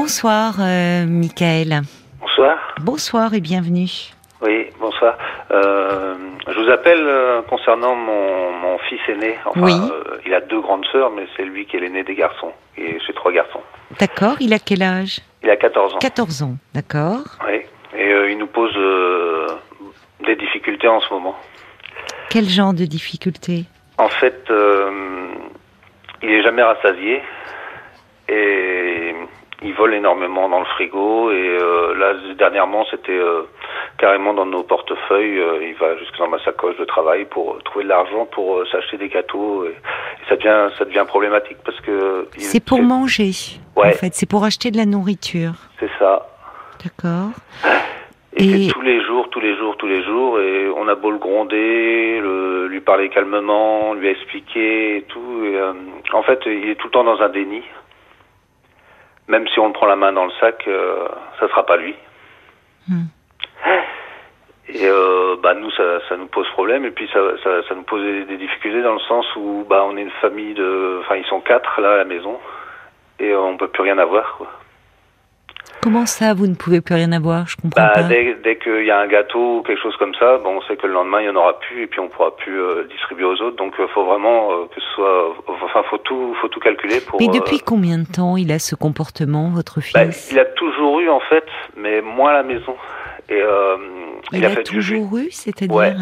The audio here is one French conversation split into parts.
Bonsoir, euh, Michael. Bonsoir. Bonsoir et bienvenue. Oui, bonsoir. Euh, je vous appelle euh, concernant mon, mon fils aîné. Enfin, Oui. il a deux grandes sœurs, mais c'est lui qui est l'aîné des garçons. Et j'ai trois garçons. D'accord, il a quel âge? Il a 14 ans. 14 ans, d'accord. Oui. Et il nous pose des difficultés en ce moment. Quel genre de difficulté En fait, il est jamais rassasié et il vole énormément dans le frigo. Et euh, là, dernièrement, c'était euh, carrément dans nos portefeuilles. Euh, il va jusque dans ma sacoche de travail pour euh, trouver de l'argent pour euh, s'acheter des gâteaux. Et, et ça devient, ça devient problématique parce que C'est pour manger, Ouais. en fait, c'est pour acheter de la nourriture. C'est ça. D'accord. Et, Et- tous les jours, tous les jours, tous les jours, et on a beau le gronder, le- lui parler calmement, lui expliquer et tout. et, euh, en fait, il est tout le temps dans un déni. Même si on le prend la main dans le sac, euh, ça sera pas lui. Hmm. Et euh, bah nous, ça, ça nous pose problème. Et puis ça, ça, ça nous pose des, des difficultés dans le sens où bah on est une famille de, enfin ils sont quatre là à la maison, et on peut plus rien avoir. Quoi. Comment ça, vous ne pouvez plus rien avoir? Je comprends Bah, pas. dès dès qu'il y a un gâteau ou quelque chose comme ça, bon, on sait que le lendemain il y en aura plus et puis on pourra plus euh, distribuer aux autres. Donc, il faut vraiment euh, que ce soit, enfin, faut tout, faut tout calculer pour. Mais euh, depuis combien de temps il a ce comportement, votre fils? bah, il a toujours eu en fait, mais moins à la maison. Et euh, Il a, a fait du jus. toujours eu, c'est-à-dire? Ouais.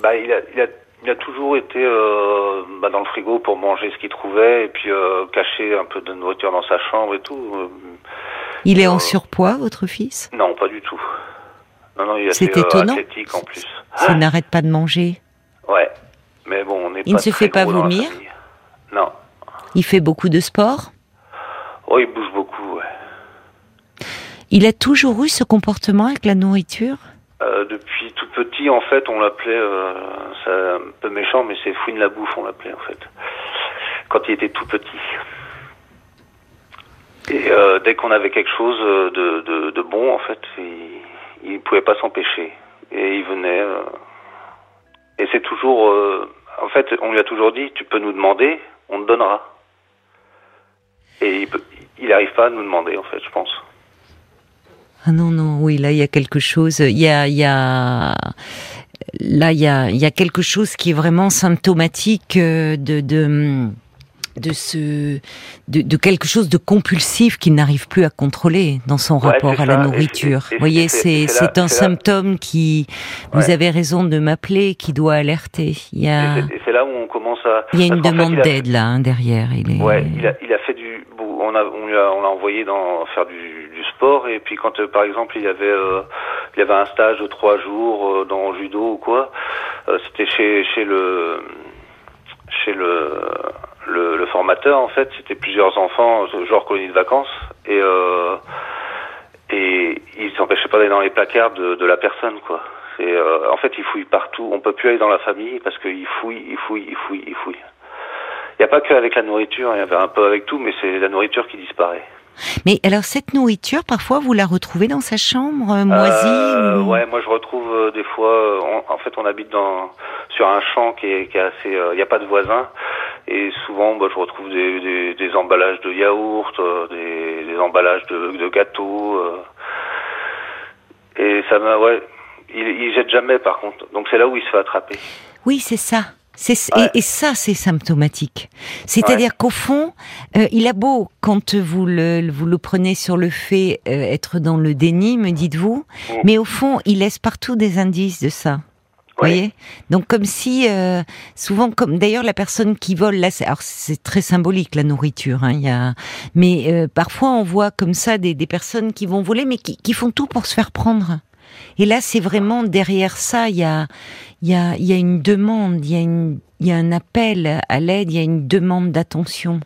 Bah, il a, il a, il a toujours été euh, bah, dans le frigo pour manger ce qu'il trouvait et puis euh, cacher un peu de nourriture dans sa chambre et tout. Il est en Euh, surpoids, votre fils? Non, pas du tout. Non, non, il est C'est euh, étonnant. athlétique en plus. S'il n'arrête pas de manger Ouais, mais bon, on n'est Il pas ne se très fait pas gros dans la vomir? famille. Non. Il fait beaucoup de sport? Oh, il bouge beaucoup, ouais. Il a toujours eu ce comportement avec la nourriture? Euh, depuis tout petit, en fait, on l'appelait, euh, c'est un peu méchant, mais c'est Fouine la bouffe, on l'appelait, en fait. Quand il était tout petit. Et euh, dès qu'on avait quelque chose euh, de, de, de bon, en fait, il, il pouvait pas s'empêcher. Et il venait. euh, et c'est toujours. euh, en fait, on lui a toujours dit, tu peux nous demander, on te donnera. Et il, peut, il arrive pas à nous demander, en fait, je pense. Ah non, non, oui, là, il y a quelque chose. Il y a. Il y a... Là, il y a, il y a quelque chose qui est vraiment symptomatique euh, de, de, de, ce, de, de quelque chose de compulsif qu'il n'arrive plus à contrôler dans son Ouais, rapport à la ça. Nourriture. Vous voyez, c'est- c'est un là- symptôme qui. Vous Ouais. avez raison de m'appeler, qui doit alerter. Il y a, c'est- là où on commence à. il y a une demande d'aide là hein, derrière. Il est... Ouais, il a, il a fait du. bon, On a, on lui a, on l'a envoyé dans faire du, du sport et puis quand euh, par exemple il y avait, euh, il y avait un stage de trois jours euh, dans le judo ou quoi, euh, c'était chez, chez le, chez le, le, le formateur en fait, c'était plusieurs enfants, genre colonie de vacances et euh, et il s'empêchait pas d'aller dans les placards de, de la personne quoi. Euh, en fait, il fouille partout. On peut plus aller dans la famille parce qu'il fouille, il fouille, il fouille, il fouille. Il n'y a pas que avec la nourriture, il y avait un peu avec tout, mais c'est la nourriture qui disparaît. Mais alors cette nourriture, parfois vous la retrouvez dans sa chambre euh, moisie Euh, ou- Ouais, moi je retrouve euh, des fois. euh, on- en fait, on habite dans sur un champ qui est, qui est assez. euh, Il n'y a pas de voisins, et souvent, bah, je retrouve des, des, des emballages de yaourt, des, des emballages de, de gâteaux. et ça m'a, ouais. Il, il jette jamais, par contre. Donc c'est là où il se fait attraper. Oui, c'est ça. Ouais. et, et ça, c'est symptomatique. C'est-à-dire qu'au fond, euh, il a beau, quand vous le, vous le prenez sur le fait, euh, être dans le déni, me dites-vous, Mm. mais au fond, il laisse partout des indices de ça. Vous voyez? Donc comme si, euh, souvent, comme d'ailleurs la personne qui vole, là, c'est, alors c'est très symbolique la nourriture, hein, y a, mais euh, parfois on voit comme ça des, des personnes qui vont voler, mais qui, qui font tout pour se faire prendre. Et là, c'est vraiment derrière ça, il y a, il y a, y a une demande, il y a une, il y a un appel à l'aide, il y a une demande d'attention.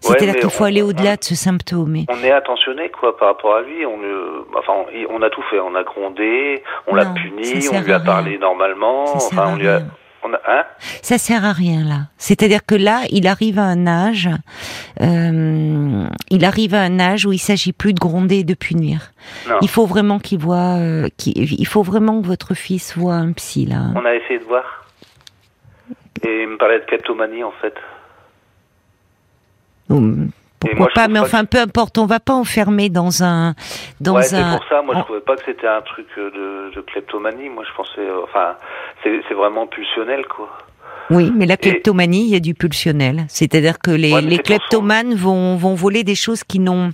C'est-à-dire qu'il faut on- aller au-delà de ce symptôme. Et- On est attentionné quoi par rapport à lui. On, le- enfin, on, a tout fait. On a grondé, on l'a puni, on lui a parlé normalement. Enfin, on lui a, rien. On a, hein? Ça sert à rien là. C'est-à-dire que là, il arrive à un âge, euh, il arrive à un âge où il s'agit plus de gronder et de punir. Non. Il faut vraiment qu'il voit, euh, il faut vraiment que votre fils voit un psy là. On a essayé de voir. Et il me parlait de kleptomanie en fait. Hum, pourquoi pas Mais enfin, peu importe, on va pas enfermer dans un dans ouais, un. c'est pour ça. Moi, je trouvais pas que c'était un truc de, de kleptomanie. Moi, je pensais, enfin, c'est vraiment pulsionnel, quoi. Oui, mais la kleptomanie, il y a du pulsionnel. C'est-à-dire que les, les kleptomanes vont, vont voler des choses qui n'ont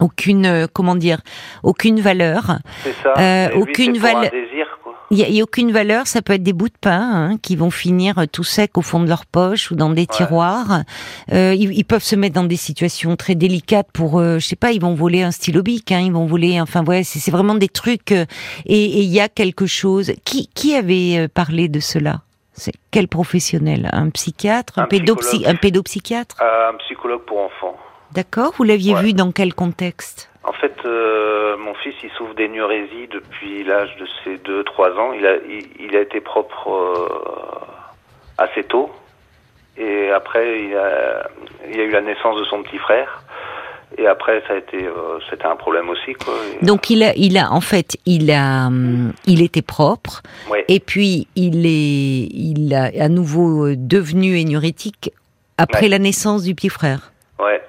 aucune, euh, comment dire, aucune valeur. C'est ça. Euh, aucune valeur. Il n'y a, aucune valeur, ça peut être des bouts de pain hein, qui vont finir tout secs au fond de leur poche ou dans des tiroirs. Euh, ils, peuvent se mettre dans des situations très délicates pour, euh, je sais pas, ils vont voler un stylo bic, hein, ils vont voler, enfin ouais, c'est vraiment des trucs. Euh, et il y a quelque chose. Qui, qui avait euh, parlé de cela? C'est quel professionnel? Un psychiatre? Un, un, un pédopsychiatre? Un psychologue pour enfants. D'accord. Vous l'aviez vu dans quel contexte? En fait, euh, mon fils, il souffre d'énurésie depuis l'âge de ses 2-3 ans. Il a, il, a été propre euh, assez tôt. Et après, il a, il y a eu la naissance de son petit frère. Et après, ça a été, euh, c'était un problème aussi, quoi. Donc il a, il a, en fait, il a, il était propre. Et puis il est, il a à nouveau devenu énurétique après la naissance du petit frère. Ouais.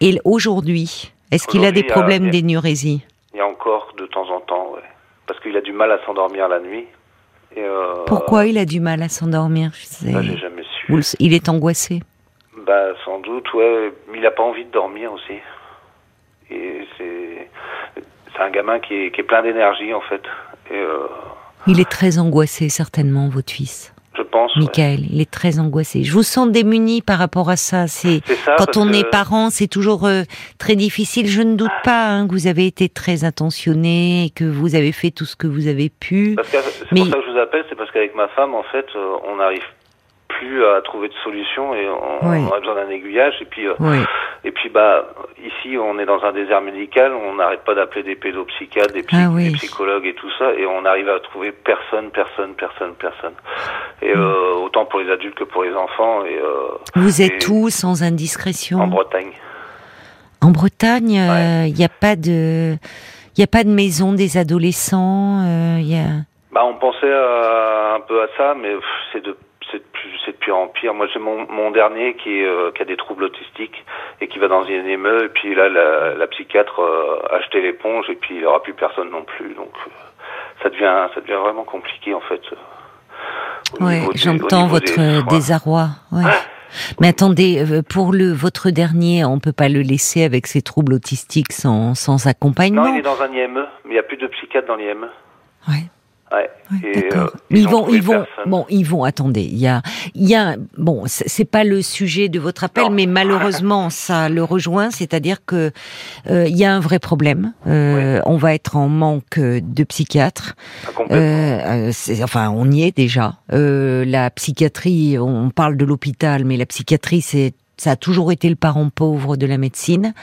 Et aujourd'hui, est-ce qu'il a des problèmes d'énurésie Il y a encore de temps en temps, ouais. Parce qu'il a du mal à s'endormir la nuit. Euh, Pourquoi il a du mal à s'endormir? Bah, j'ai jamais su. Il est angoissé Bah, sans doute, ouais. Mais il n'a pas envie de dormir aussi. Et c'est, c'est un gamin qui est, qui est plein d'énergie, en fait. Et euh, Il est très angoissé, certainement, votre fils Michael, il est très angoissé. Je vous sens démuni par rapport à ça. C'est quand on est parent, c'est toujours euh, très difficile. Je ne doute pas hein, que vous avez été très intentionné, que vous avez fait tout ce que vous avez pu. C'est Mais... pour ça que je vous appelle, c'est parce qu'avec ma femme, en fait, euh, on n'arrive plus à trouver de solution et on, a besoin d'un aiguillage. Et puis, euh, et puis, bah, ici, on est dans un désert médical. On n'arrête pas d'appeler des pédopsychiatres, des, ah des, psychologues et tout ça, et on arrive à trouver personne, personne, personne, personne. Et mm. euh, autant pour les adultes que pour les enfants. Et euh, vous êtes où, sans indiscrétion? En Bretagne. En Bretagne, il n'y a pas de, il a pas de maison des adolescents. Il y a. Bah, on pensait un peu à ça, mais c'est de c'est de pire en pire. Moi, j'ai mon, mon dernier qui, euh, qui a des troubles autistiques et qui va dans une émeu. Et puis là, la, la psychiatre euh, a acheté l'éponge et puis il n'y aura plus personne non plus. Donc, euh, ça devient, ça devient vraiment compliqué en fait. Oui, j'entends votre désarroi. Ouais. Mais attendez, pour le votre dernier, on peut pas le laisser avec ses troubles autistiques sans, sans accompagnement? Non, il est dans un IME, mais il n'y a plus de psychiatre dans l'IME. Ouais. Ouais. Euh, ils, vont, ils vont, bon, ils vont. Attendez, il y a, il y a, bon, c'est pas le sujet de votre appel, mais malheureusement, ça le rejoint, c'est-à-dire que euh, il y a un vrai problème. Euh, On va être en manque de psychiatres. Ah, euh, enfin, on y est déjà. Euh, la psychiatrie, on parle de l'hôpital, mais la psychiatrie, c'est ça a toujours été le parent pauvre de la médecine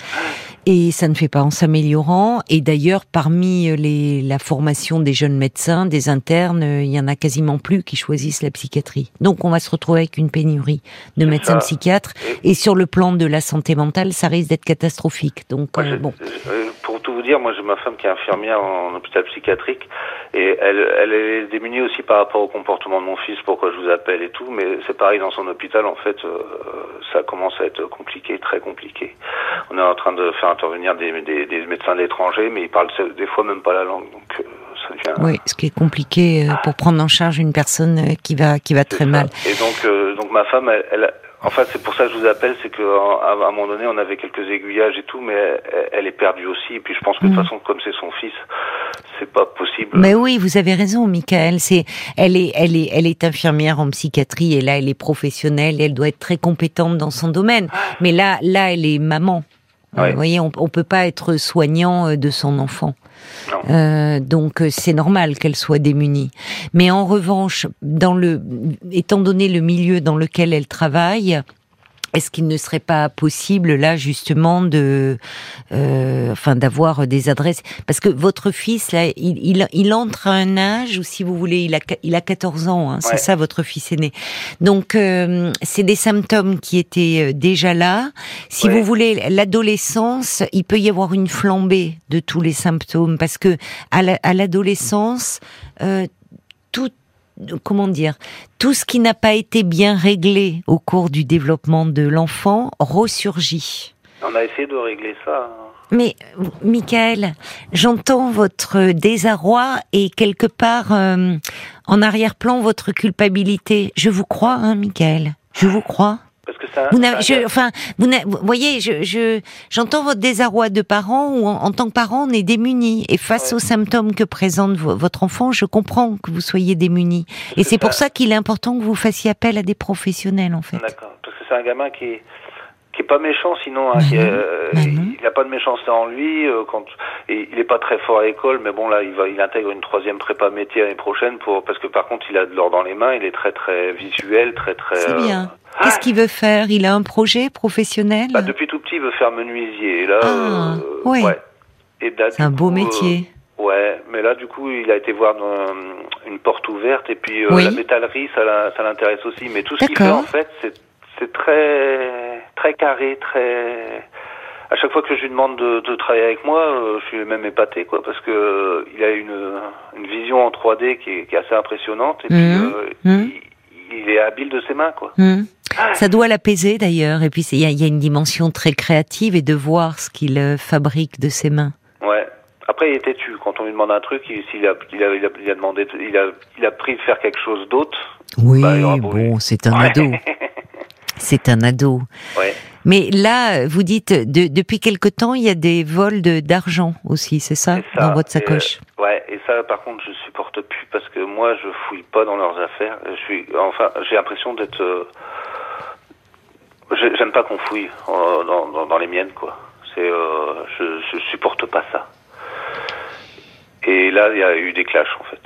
et ça ne fait pas en s'améliorant. Et d'ailleurs, parmi euh, les, la formation des jeunes médecins, des internes, euh, il y en a quasiment plus qui choisissent la psychiatrie. Donc, on va se retrouver avec une pénurie de médecins psychiatres. Et sur le plan de la santé mentale, ça risque d'être catastrophique. Donc, euh, bon. Vous dire, moi, j'ai ma femme qui est infirmière en hôpital psychiatrique et elle, elle est démunie aussi par rapport au comportement de mon fils, pourquoi je vous appelle et tout. Mais c'est pareil dans son hôpital, en fait, ça commence à être compliqué, très compliqué. On est en train de faire intervenir des, des, des médecins d'étrangers, mais ils parlent des fois même pas la langue. Donc, euh, ça devient... Oui, ce qui est compliqué euh, pour prendre en charge une personne euh, qui va qui va très mal. Et donc, donc ma femme, elle, elle Enfin, c'est pour ça que je vous appelle, c'est qu'à un moment donné, on avait quelques aiguillages et tout, mais elle, est perdue aussi. Et puis, je pense que de toute mm. façon, comme c'est son fils, c'est pas possible. Mais oui, vous avez raison, Michael. C'est, elle est, elle est, elle est infirmière en psychiatrie et là, elle est professionnelle. Et elle doit être très compétente dans son domaine. Mais là, là, elle est maman. Vous voyez, on, on peut pas être soignant euh, de son enfant. Euh, donc euh, c'est normal qu'elle soit démunie. Mais en revanche, dans le, étant donné le milieu dans lequel elle travaille, est-ce qu'il ne serait pas possible là justement de, euh, enfin d'avoir des adresses? Parce que votre fils là, il, il, il, entre à un âge où si vous voulez, il a il a 14 ans, hein, c'est ça votre fils aîné. Donc euh, c'est des symptômes qui étaient euh, déjà là. Si vous voulez, l'adolescence, il peut y avoir une flambée de tous les symptômes parce que à l'adolescence, euh, tout comment dire, tout ce qui n'a pas été bien réglé au cours du développement de l'enfant ressurgit. On a essayé de régler ça. hein. Mais, Michael, j'entends votre désarroi et quelque part, euh, en arrière-plan, votre culpabilité. Je vous crois, hein, Michael? Je vous crois? Parce que ça. Vous je, enfin, vous, vous voyez, je, je, j'entends votre désarroi de parent où, en, en tant que parent, on est démuni. Et face Ouais. aux symptômes que présente vo- votre enfant, je comprends que vous soyez démuni. Et c'est pour ça qu'il est important que vous fassiez appel à des professionnels, en fait. D'accord. Parce que c'est un gamin qui est qui est pas méchant sinon hein, qui non, euh, il n'a pas de méchanceté en lui euh, quand et il est pas très fort à l'école mais bon là il va il intègre une troisième prépa métier l'année prochaine pour parce que par contre il a de l'or dans les mains il est très très visuel très très C'est euh, bien. Qu'est-ce qu'il veut faire? Il a un projet professionnel? Bah, depuis tout petit il veut faire menuisier et là Ah, euh, ouais. et là, C'est un beau coup, euh, métier. Ouais, mais là du coup il a été voir une porte ouverte et puis euh, Oui. la métallerie ça, ça l'intéresse aussi. Mais tout ce qu'il fait en fait c'est c'est très très carré, très. À chaque fois que je lui demande de, de travailler avec moi, euh, je suis même épaté quoi parce que euh, il a une une vision en 3D qui est, qui est assez impressionnante et puis Mhm. euh, Mhm. il, il est habile de ses mains quoi. Hmm. Ça doit l'apaiser d'ailleurs. Et puis il y y a une dimension très créative et de voir ce qu'il euh, fabrique de ses mains. Ouais. Après, il est têtu. Quand on lui demande un truc, il, a, il, a, il, a, il a demandé, il a, il a pris de faire quelque chose d'autre. Oui, Bah, bon, c'est un Ouais. ado. C'est un ado. Ouais. Mais là, vous dites, de- depuis quelque temps, il y a des vols de- d'argent aussi, c'est ça, dans votre Et, sacoche? euh, ouais, et ça, par contre, je supporte plus parce que moi, je fouille pas dans leurs affaires. Je suis, enfin, j'ai l'impression d'être. euh, j'ai- J'aime pas qu'on fouille euh, dans, dans, dans les miennes, quoi. C'est, euh, je, je supporte pas ça. Et là, il y a eu des clashs, en fait.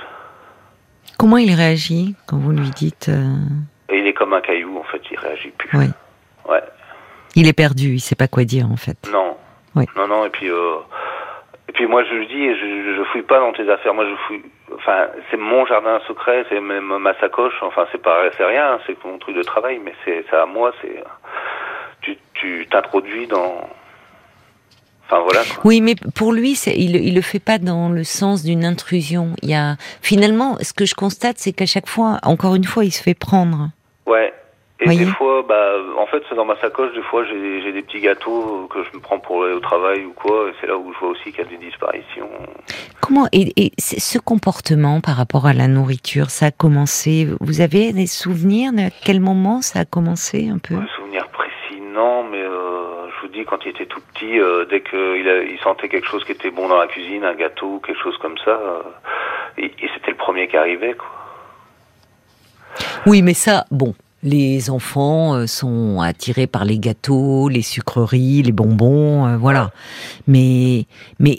Comment il réagit quand vous lui dites euh, Et il est comme un caillou, en fait. Il réagit plus. Ouais. Ouais. Il est perdu, il sait pas quoi dire en fait. Non. Oui. Non, non, et puis, euh, et puis moi je lui dis, je, je fouille pas dans tes affaires, moi je fouille, enfin, c'est mon jardin secret, c'est même ma sacoche, enfin, c'est pas, c'est rien, c'est mon truc de travail, mais c'est, à moi, c'est, tu, tu t'introduis dans, enfin voilà. Oui, mais pour lui, il, il le fait pas dans le sens d'une intrusion. Il y a finalement, ce que je constate, c'est qu'à chaque fois, encore une fois, il se fait prendre. Et des fois, bah, en fait, c'est dans ma sacoche, des fois, j'ai, des petits gâteaux que je me prends pour aller au travail ou quoi, c'est là où je vois aussi qu'il y a des disparitions. Comment et, ce comportement par rapport à la nourriture, ça a commencé Vous avez des souvenirs de à quel moment ça a commencé un peu? Un souvenir précis, non, mais euh, je vous dis, quand il était tout petit, euh, dès qu'il a- il sentait quelque chose qui était bon dans la cuisine, un gâteau, quelque chose comme ça, euh, et, et c'était le premier qui arrivait, quoi. Oui, mais ça, bon. Les enfants euh, sont attirés par les gâteaux, les sucreries, les bonbons, euh, voilà. Mais, mais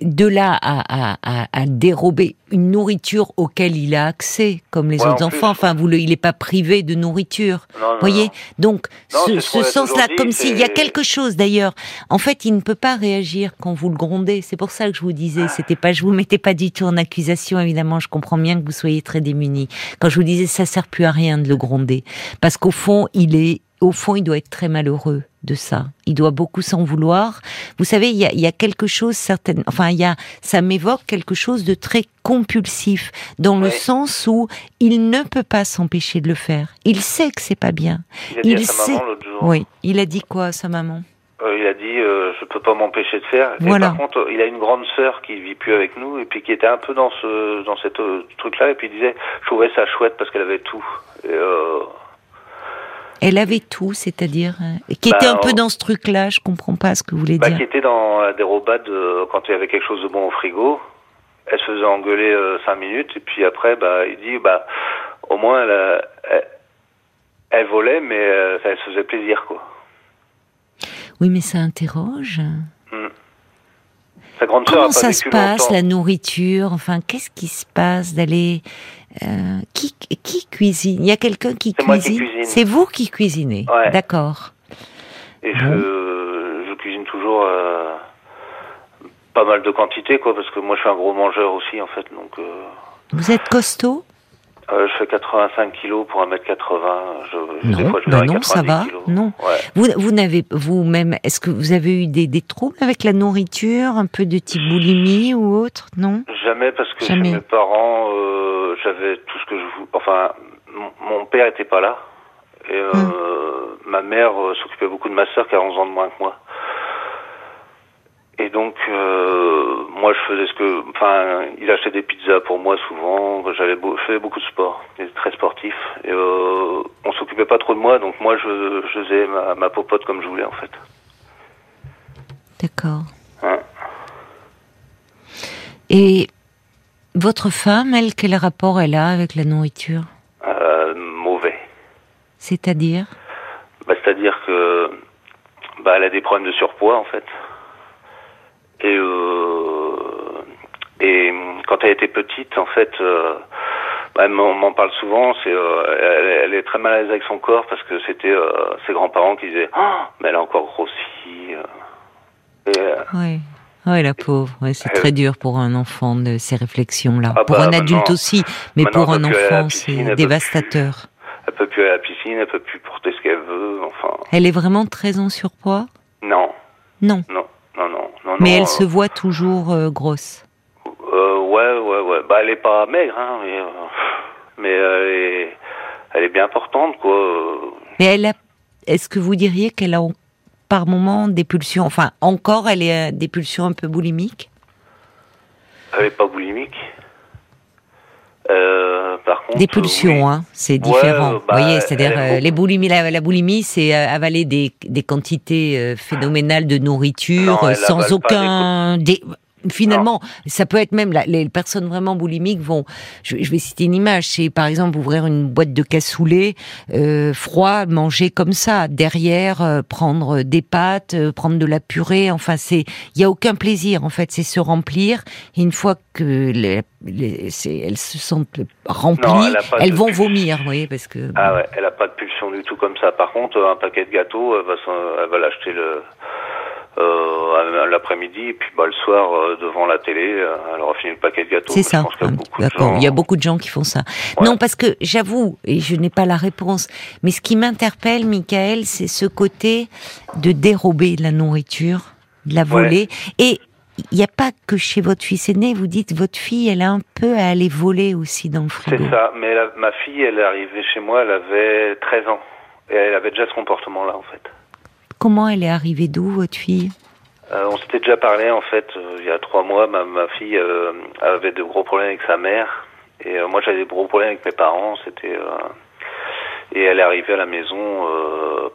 de là à, à, à, à dérober une nourriture auquel il a accès, comme les Ouais, autres en plus, enfants. Enfin, vous le, il n'est pas privé de nourriture. Non, non, voyez non. Donc, ce, ce sens-là, comme s'il y a quelque chose d'ailleurs. En fait, il ne peut pas réagir quand vous le grondez. C'est pour ça que je vous disais, c'était pas, je vous mettais pas du tout en accusation, évidemment. Je comprends bien que vous soyez très démunis. Quand je vous disais, ça sert plus à rien de le gronder. Parce qu'au fond, il est, au fond, il doit être très malheureux de ça. Il doit beaucoup s'en vouloir. Vous savez, il y a, il y a quelque chose certaine, enfin, il y a, ça m'évoque quelque chose de très compulsif, dans le sens où il ne peut pas s'empêcher de le faire. Il sait que c'est pas bien. Il a dit Il à sa sait- maman l'autre jour, Oui. Il a dit quoi à sa maman? Euh, il a dit, euh, je peux pas m'empêcher de faire. Et Voilà. par contre, il a une grande sœur qui vit plus avec nous, et puis qui était un peu dans ce, dans cette euh, truc-là, et puis il disait, je trouvais ça chouette parce qu'elle avait tout. Et, euh, Elle avait tout, c'est-à-dire euh, qui Bah, était un peu on- dans ce truc-là. Je comprends pas ce que vous voulez Bah, dire. qui était dans la dérobade euh, quand il y avait quelque chose de bon au frigo. Elle se faisait engueuler euh, cinq minutes et puis après, bah, il dit, bah, au moins elle, a- elle, elle volait, mais euh, elle se faisait plaisir, quoi. Oui, mais ça interroge. Sa grande Comment ça se passe longtemps. la nourriture? Enfin, qu'est-ce qui se passe d'aller euh, qui, qui cuisine? Il y a quelqu'un qui cuisine? cuisine. C'est vous qui cuisinez? Ouais. D'accord. Et je, je cuisine toujours euh, pas mal de quantité, quoi, parce que moi je suis un gros mangeur aussi, en fait. Donc, euh, Vous êtes costaud? Euh, je fais 85 kilos pour 1m80. Je, des Non, fois, je bah non, ça 90 va. kilos. Non. Ouais. Vous, vous n'avez vous-même. Est-ce que vous avez eu des, des troubles avec la nourriture, un peu de type boulimie ou autre? Non? Jamais parce que Jamais. chez mes parents, euh, j'avais tout ce que je voulais. Enfin, mon, père était pas là. Et euh, ma mère euh, s'occupait beaucoup de ma sœur qui a 11 ans de moins que moi. Et donc, euh, moi, je faisais ce que, enfin, il achetait des pizzas pour moi souvent. J'avais, beau, je faisais beaucoup de sport, j'étais très sportif. Et euh, on s'occupait pas trop de moi, donc moi, je, je faisais ma, ma popote comme je voulais en fait. D'accord. Hein. Et votre femme, elle, quel rapport elle a avec la nourriture? Euh, mauvais. C'est-à-dire? Bah, c'est-à-dire que, bah, elle a des problèmes de surpoids en fait. Et euh, et quand elle était petite, en fait, euh, bah, elle m'en parle souvent. C'est, euh, elle, elle est très mal à l'aise avec son corps parce que c'était ses grands-parents qui disaient, Ah, mais elle a encore grossi. Et, Oui. Oui, la pauvre. Ouais, c'est très dur pour un enfant de ces réflexions-là. Ah pour bah, un adulte aussi, mais pour un elle enfant, elle c'est dévastateur. elle peut plus aller à la piscine, elle peut plus porter ce qu'elle veut. Enfin, Elle est vraiment très en surpoids? Non, non, non. Mais elle euh, se voit toujours euh, grosse. Euh, ouais, ouais, ouais. Bah, elle est pas maigre, hein, mais, euh, mais elle est, elle est bien portante, quoi. Mais elle a. Est-ce que vous diriez qu'elle a par moment des pulsions Enfin, encore, elle est euh, des pulsions un peu boulimiques? Elle est pas boulimique. Euh, par contre. Des pulsions, oui. hein, c'est différent. euh, bah, Vous voyez, c'est-à-dire elle aime euh, les boulimies, la, la boulimie, c'est euh, avaler des, des quantités phénoménales de nourriture Non, sans aucun. Des... Finalement, ça peut être même la- les personnes vraiment boulimiques vont. Je, je vais citer une image. C'est par exemple ouvrir une boîte de cassoulet euh, froid, manger comme ça. Derrière, euh, prendre des pâtes, euh, prendre de la purée. Enfin, c'est il y a aucun plaisir en fait. C'est se remplir. Et une fois que les, les- elles se sentent remplies, Non, elle elles vont pulsion. vomir. Vous voyez, parce que Ah ouais, elle a pas de pulsion du tout comme ça. Par contre, un paquet de gâteaux, elle va, s'en- elle va l'acheter le. Euh, l'après-midi et puis bah le soir euh, devant la télé euh, elle aura fini le paquet de gâteaux C'est ça. je pense qu'il y a beaucoup de D'accord. gens- Il y a beaucoup de gens qui font ça. Ouais. Non, parce que j'avoue, et je n'ai pas la réponse, mais ce qui m'interpelle, Michael, c'est ce côté de dérober la nourriture, de la voler. Et il n'y a pas que chez votre fils aîné, vous dites, votre fille, elle a un peu à aller voler aussi dans le frigo. C'est ça, mais la- ma fille, elle est arrivée chez moi, elle avait 13 ans. Et elle avait déjà ce comportement-là, en fait. Comment elle est arrivée d'où, votre fille Euh, on s'était déjà parlé, en fait, euh, il y a trois mois. Ma, ma fille euh, avait de gros problèmes avec sa mère. Et moi, j'avais des gros problèmes avec mes parents. C'était... et elle est arrivée à la maison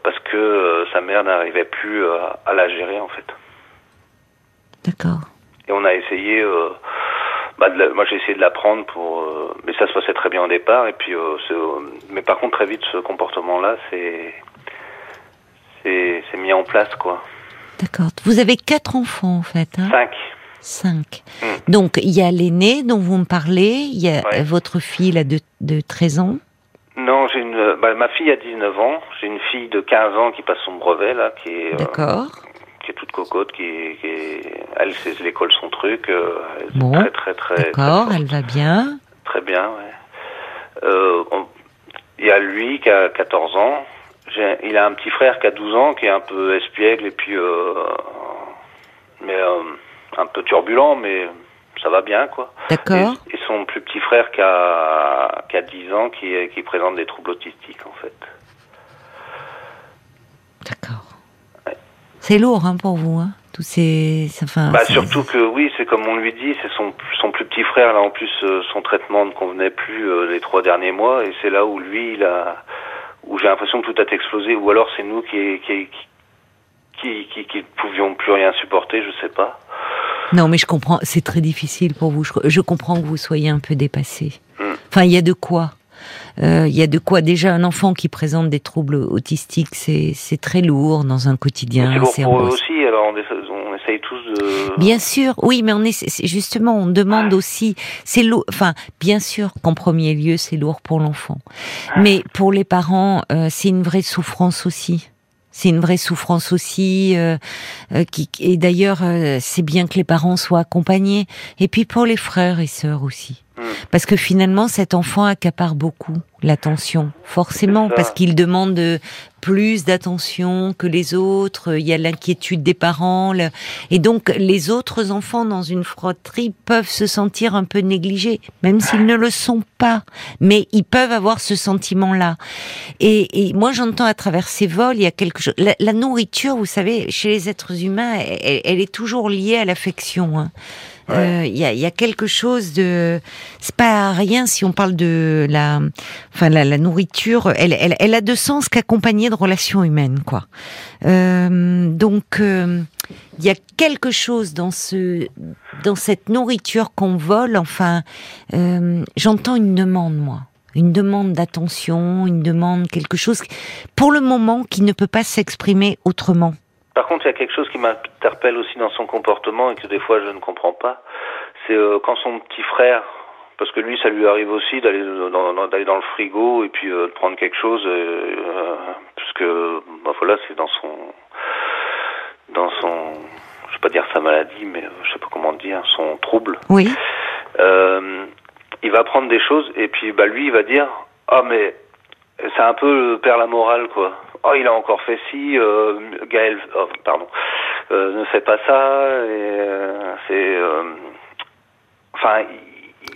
parce que sa mère n'arrivait plus à la gérer, en fait. D'accord. Et on a essayé... bah, la- moi, j'ai essayé de la prendre pour... euh, mais ça se passait très bien au départ. Et puis, euh, euh, mais par contre, très vite, ce comportement-là, c'est... C'est, c'est mis en place, quoi. D'accord. Vous avez quatre enfants, en fait. Hein Cinq. Cinq. Mm. Donc, il y a l'aîné dont vous me parlez, il y a Ouais. votre fille là, de, de 13 ans. Non, j'ai une. Bah, ma fille a 19 ans. J'ai une fille de 15 ans qui passe son brevet là, qui est, euh, D'accord. qui est toute cocotte, qui, est- qui est- elle c'est l'école son truc. euh, Bon. très très très D'accord, elle va bien. Très bien. Ouais. Euh, Il y a lui qui a 14 ans. Il a un petit frère qui a 12 ans, qui est un peu espiègle et puis euh, mais euh, un peu turbulent, mais ça va bien quoi. D'accord. Et, et son plus petit frère qui a, qui a 10 ans, qui, est- qui présente des troubles autistiques en fait. D'accord. Ouais. C'est lourd hein, pour vous, hein tous ces. Enfin, Bah, surtout que oui, c'est comme on lui dit, c'est son, son plus petit frère là en plus euh, son traitement ne convenait plus les trois derniers mois et c'est là où lui il a où j'ai l'impression que tout a explosé ou alors c'est nous qui qui qui, qui qui pouvions plus rien supporter, je sais pas. Non, mais je comprends. C'est très difficile pour vous. Je, je comprends que vous soyez un peu dépassé. Mm. Enfin, il y a de quoi. Euh, Il y a de quoi. Déjà, un enfant qui présente des troubles autistiques, c'est très lourd dans un quotidien. c'est lourd pour eux aussi, alors on, essaye tous de Bien sûr, oui, mais on est c'est- justement, on demande aussi. C'est lourd. Enfin, bien sûr qu'en premier lieu, c'est lourd pour l'enfant, mais pour les parents, euh, c'est une vraie souffrance aussi. C'est une vraie souffrance aussi. euh, euh, qui, et d'ailleurs, euh, c'est bien que les parents soient accompagnés. Et puis pour les frères et sœurs aussi. Parce que finalement, cet enfant accapare beaucoup l'attention, forcément, parce qu'il demande plus d'attention que les autres. Il y a l'inquiétude des parents, et donc les autres enfants dans une fratrie peuvent se sentir un peu négligés, même s'ils ne le sont pas. Mais ils peuvent avoir ce sentiment-là. Et, moi, j'entends à travers ces vols, il y a quelque chose. La, nourriture, vous savez, chez les êtres humains, elle, est toujours liée à l'affection. Hein. Euh, il y, a, y, a, quelque chose de, c'est pas rien si on parle de la, enfin la, nourriture, elle, elle, elle, a de sens qu'accompagnée de relations humaines, quoi. Euh, donc euh, il y a quelque chose dans ce, dans cette nourriture qu'on vole. Enfin, euh, j'entends une demande, moi une demande d'attention, une demande quelque chose pour le moment qui ne peut pas s'exprimer autrement. Par contre, il y a quelque chose qui m'interpelle aussi dans son comportement et que des fois je ne comprends pas. C'est euh, quand son petit frère, parce que lui, ça lui arrive aussi d'aller dans, d'aller dans le frigo et puis euh, de prendre quelque chose, euh, puisque bah, voilà, c'est dans son, dans son, je vais pas dire sa maladie, mais je sais pas comment dire, son trouble. Oui. il va prendre des choses et puis bah lui, il va dire, ah mais c'est un peu perd la morale quoi oh il a encore fait ci, euh, Gaël, oh, pardon, euh, ne fait pas ça, et euh, c'est, euh, enfin.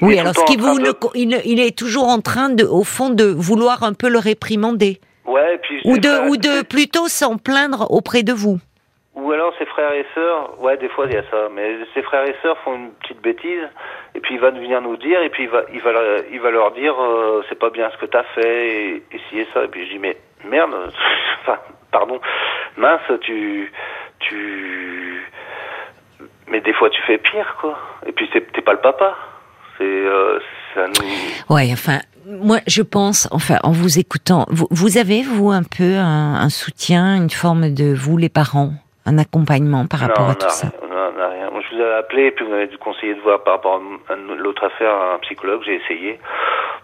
Oui, alors ce qui vous, il, il, est toujours en train de, au fond, de vouloir un peu le réprimander. Ouais, puis ou de, ou de plutôt s'en plaindre auprès de vous. Ou alors ses frères et sœurs, ouais, des fois il y a ça, mais ses frères et sœurs font une petite bêtise, et puis il va venir nous dire, et puis il va, il va, il va leur dire, c'est pas bien ce que t'as fait, et, et et ça, et puis je dis, mais merde, enfin, pardon, mince, tu, tu, mais des fois tu fais pire, quoi. Et puis t'es pas le papa. C'est, euh, ça nous. Ouais, enfin, moi, je pense, enfin, en vous écoutant, vous, avez vous un peu un, soutien, une forme de vous les parents, un accompagnement par rapport à tout ça? Non, non, rien. Moi, je vous avais appelé, et puis vous m'avez conseillé de voir par rapport à l'autre affaire un psychologue. J'ai essayé.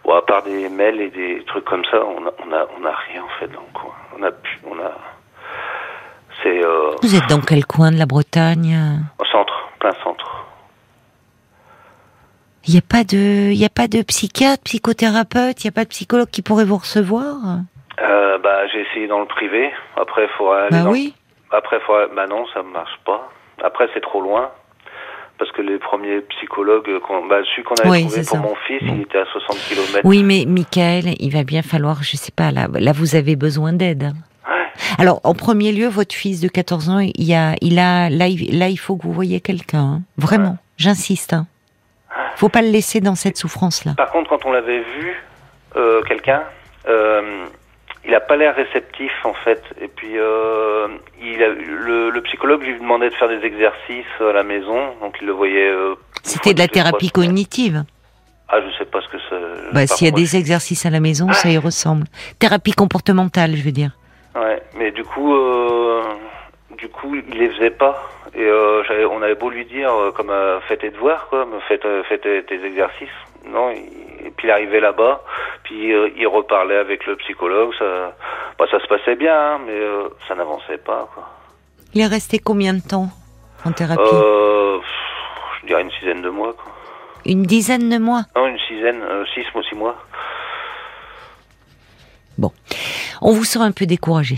Bon, à part des mails et des trucs comme ça, on a, on a, on a rien en fait dans le coin. On a, on a. C'est. Euh... Vous êtes dans quel coin de la Bretagne? Au centre, plein centre. Il n'y a pas de, il a pas de psychiatre, psychothérapeute, il n'y a pas de psychologue qui pourrait vous recevoir? Euh, Bah, j'ai essayé dans le privé. Après, il faudrait aller. Bah oui. Après, faudrait... bah non, ça marche pas. Après, c'est trop loin parce que les premiers psychologues, qu'on, bah, celui qu'on avait trouvé pour mon fils, il était à 60 km. Oui, mais Michael, il va bien falloir, je sais pas, là, là vous avez besoin d'aide. Alors, en premier lieu, votre fils de 14 ans, il a, il a, là, il, là, il faut que vous voyez quelqu'un, hein. vraiment. J'insiste. Hein. Faut pas le laisser dans cette souffrance-là. Par contre, quand on l'avait vu, euh, quelqu'un, euh, il a pas l'air réceptif en fait. Et puis euh, il a, le, le, psychologue lui demandait de faire des exercices à la maison, donc il le voyait. Euh, C'était de la thérapie cognitive. Ah, je sais pas ce que ça. Bah, s'il y a des exercices à la maison, ça y ressemble. Thérapie comportementale, je veux dire. Ouais, mais du coup, euh, du coup, il les faisait pas. Et euh, on avait beau lui dire, euh, comme euh, fais tes devoirs, quoi, fais, fais tes, tes exercices. Non, et puis il arrivait là-bas, puis euh, il reparlait avec le psychologue. Ça, bah, ça se passait bien, hein, mais euh, ça n'avançait pas. Quoi. Il est resté combien de temps en thérapie Je dirais une dizaine de mois. Quoi. Une dizaine de mois? Non, une dizaine, six mois, six mois. Bon, on vous sent un peu découragé.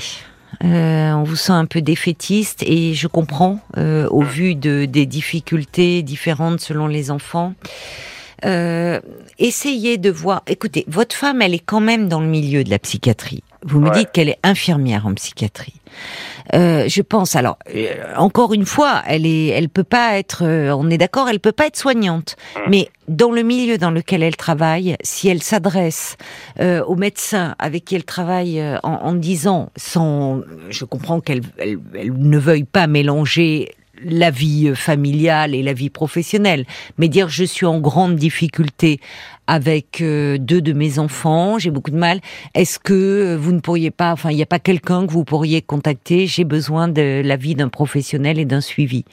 Euh, on vous sent un peu défaitiste et je comprends euh, au vu de des difficultés différentes selon les enfants. Euh, essayez de voir. Écoutez, votre femme, elle est quand même dans le milieu de la psychiatrie. Vous me dites qu'elle est infirmière en psychiatrie. Euh, je pense. Alors, euh, encore une fois, elle est, elle peut pas être. Euh, on est d'accord, elle peut pas être soignante. Mmh. Mais dans le milieu dans lequel elle travaille, si elle s'adresse aux médecins avec qui elle travaille en, en disant, sans, je comprends qu'elle elle, elle ne veuille pas mélanger la vie familiale et la vie professionnelle, mais dire je suis en grande difficulté avec euh, deux de mes enfants, j'ai beaucoup de mal. Est-ce que vous ne pourriez pas, enfin, il n'y a pas quelqu'un que vous pourriez contacter? J'ai besoin de l'avis d'un professionnel et d'un suivi.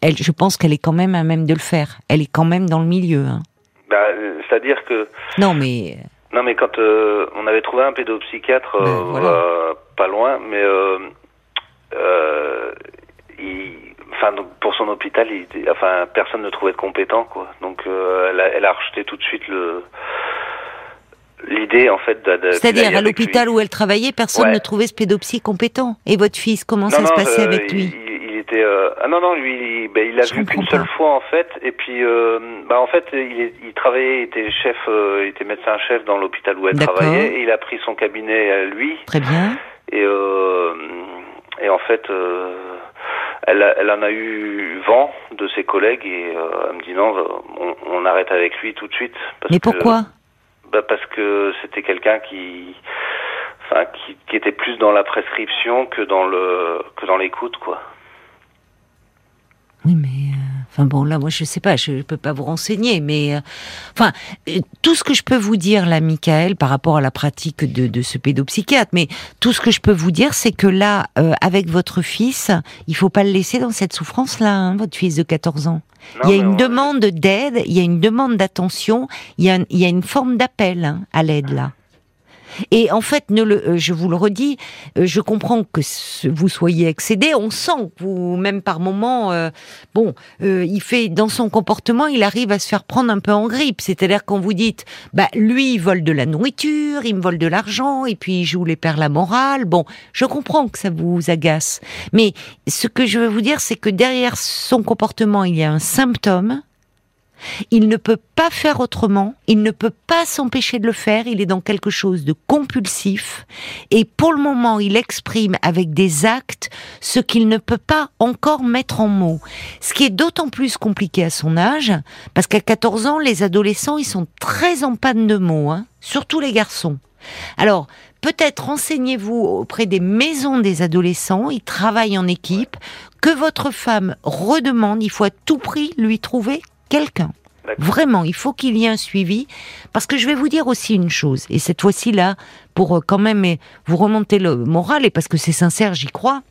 Elle, je pense qu'elle est quand même à même de le faire. Elle est quand même dans le milieu. Hein. Bah, C'est-à-dire que. Non, mais. Non, mais quand euh, on avait trouvé un pédopsychiatre ben, voilà. euh, pas loin, mais il enfin pour son hôpital, il enfin personne ne trouvait de compétent quoi. Donc euh, elle, a, elle, a, rejeté tout de suite le l'idée en fait de. C'est-à-dire à l'hôpital où elle travaillait, personne ne trouvait ce pédopsie compétent. Et votre fils, comment ça se passait avec lui? il, était ah non non lui il, ben, il a vu qu'une seule fois en fait et puis bah en fait il, il travaillait il était chef il était médecin chef dans l'hôpital où elle travaillait et il a pris son cabinet à lui très bien et et en fait elle, elle, en a eu vent de ses collègues et euh, elle me dit non, on, on, arrête avec lui tout de suite. Parce Mais pourquoi? Bah Parce que c'était quelqu'un qui, enfin, qui, qui, était plus dans la prescription que dans le que dans l'écoute, quoi. Oui, mais Enfin bon, là, moi, je sais pas, je peux pas vous renseigner, mais euh, enfin, euh, tout ce que je peux vous dire là, Michael, par rapport à la pratique de, de ce pédopsychiatre, mais tout ce que je peux vous dire, c'est que là, euh, avec votre fils, il faut pas le laisser dans cette souffrance-là, hein, votre fils de 14 ans. il y a une demande d'aide, il y a une demande d'attention, il y a, il y a une forme d'appel hein, à l'aide là. Et en fait, euh, je vous le redis, euh, je comprends que vous soyez excédé. On sent que vous, même par moment, euh, bon, il fait dans son comportement, il arrive à se faire prendre un peu en grippe. C'est-à-dire quand vous dites, bah lui, il vole de la nourriture, il me vole de l'argent, et puis il joue les pères la morale. Bon, je comprends que ça vous agace, mais ce que je veux vous dire, c'est que derrière son comportement, il y a un symptôme il ne peut pas faire autrement, il ne peut pas s'empêcher de le faire, il est dans quelque chose de compulsif, et pour le moment il exprime avec des actes ce qu'il ne peut pas encore mettre en mots. Ce qui est d'autant plus compliqué à son âge, parce qu'à 14 ans, les adolescents, ils sont très en panne de mots, hein, surtout les garçons. Alors, peut-être renseignez-vous auprès des maisons des adolescents, ils travaillent en équipe, que votre femme redemande, il faut à tout prix lui trouver quelqu'un. Vraiment, il faut qu'il y ait un suivi. Parce que je vais vous dire aussi une chose, et cette fois-ci là, pour euh, quand même vous remonter le moral, et parce que c'est sincère, j'y crois,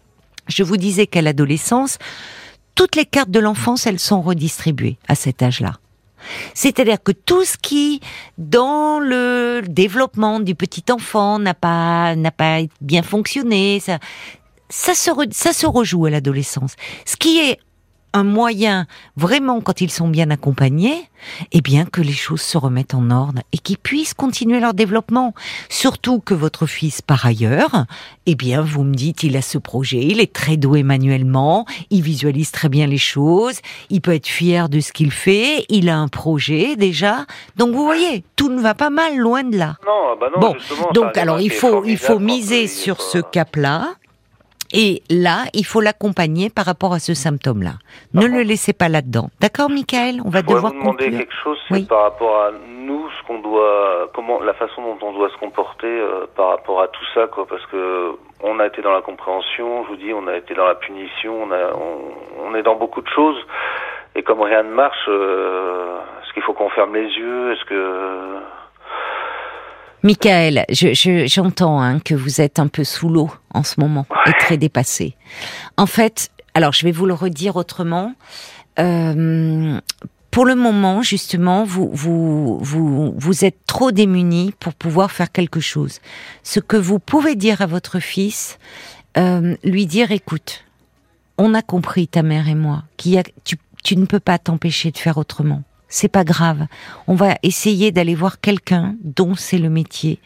je vous disais qu'à l'adolescence, toutes les cartes de l'enfance, elles sont redistribuées à cet âge-là. C'est-à-dire que tout ce qui, dans le développement du petit enfant, n'a pas, n'a pas bien fonctionné, ça, ça se, ça se rejoue à l'adolescence. Ce qui est un moyen, vraiment, quand ils sont bien accompagnés, eh bien, que les choses se remettent en ordre et qu'ils puissent continuer leur développement. Surtout que votre fils, par ailleurs, eh bien, vous me dites, il a ce projet, il est très doué manuellement, il visualise très bien les choses, il peut être fier de ce qu'il fait, il a un projet déjà. Donc, vous voyez, tout ne va pas mal, loin de là. Non, bah non, bon, donc alors il faut, il faut miser sur ce cap-là et là, il faut l'accompagner par rapport à ce symptôme-là. Ne le laissez pas là-dedans. D'accord, Michael On va devoir vous demander quelque chose, par rapport à nous, ce qu'on doit, comment, la façon dont on doit se comporter euh, par rapport à tout ça, quoi, parce que on a été dans la compréhension, je vous dis, on a été dans la punition, on, a, on, est dans beaucoup de choses, et comme rien ne marche, euh, est-ce qu'il faut qu'on ferme les yeux? Est-ce que Michael, j'entends hein, que vous êtes un peu sous l'eau en ce moment et très dépassé. En fait, alors je vais vous le redire autrement. Euh, pour le moment, justement, vous, vous, vous, vous êtes trop démunis pour pouvoir faire quelque chose. Ce que vous pouvez dire à votre fils, euh, lui dire, écoute, on a compris, ta mère et moi, qu'il tu, tu ne peux pas t'empêcher de faire autrement c'est pas grave. On va essayer d'aller voir quelqu'un dont c'est le métier,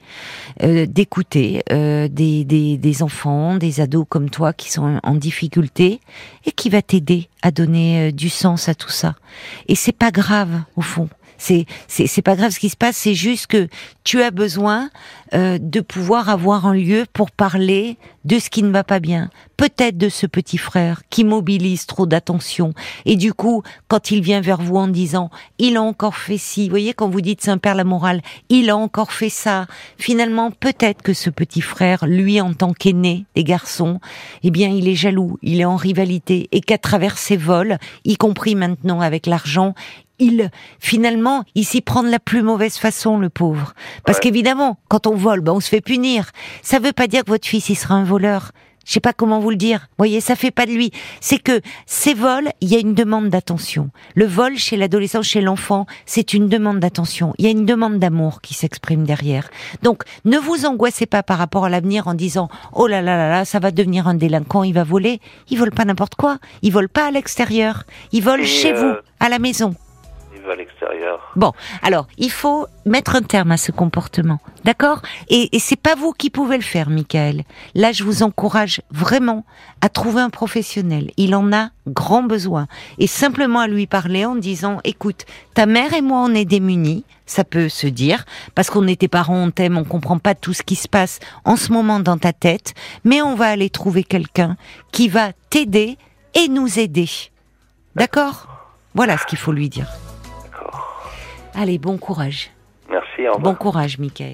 euh, d'écouter euh, des, des, des, enfants, des ados comme toi qui sont en difficulté et qui va t'aider à donner euh, du sens à tout ça. Et c'est pas grave au fond. C'est c'est pas grave ce qui se passe, c'est juste que tu as besoin euh, de pouvoir avoir un lieu pour parler de ce qui ne va pas bien. Peut-être de ce petit frère qui mobilise trop d'attention et du coup, quand il vient vers vous en disant il a encore fait ci, vous voyez quand vous dites c'est un père la morale, il a encore fait ça. Finalement, peut-être que ce petit frère, lui en tant qu'aîné des garçons, eh bien, il est jaloux, il est en rivalité et qu'à travers ses vols, y compris maintenant avec l'argent, il finalement il s'y prend de la plus mauvaise façon le pauvre parce qu'évidemment quand on vole ben on se fait punir ça veut pas dire que votre fils il sera un voleur Je sais pas comment vous le dire. Vous voyez, ça fait pas de lui. C'est que ces vols, il y a une demande d'attention. Le vol chez l'adolescent, chez l'enfant, c'est une demande d'attention. Il y a une demande d'amour qui s'exprime derrière. Donc, ne vous angoissez pas par rapport à l'avenir en disant oh là là là là, ça va devenir un délinquant, il va voler. Il vole pas n'importe quoi. Il vole pas à l'extérieur. Il vole Et, chez euh, vous, à la maison. À l'extérieur. Bon, alors il faut mettre un terme à ce comportement, d'accord? Et, c'est pas vous qui pouvez le faire, Michael. Là, je vous encourage vraiment à trouver un professionnel. Il en a grand besoin, et simplement à lui parler en disant "Écoute, ta mère et moi, on est démunis." Ça peut se dire parce qu'on tes parents, on t'aime, on comprend pas tout ce qui se passe en ce moment dans ta tête, mais on va aller trouver quelqu'un qui va t'aider et nous aider. D'accord? Voilà ce qu'il faut lui dire. Allez, bon courage. Merci, au revoir. Bon courage, Michael.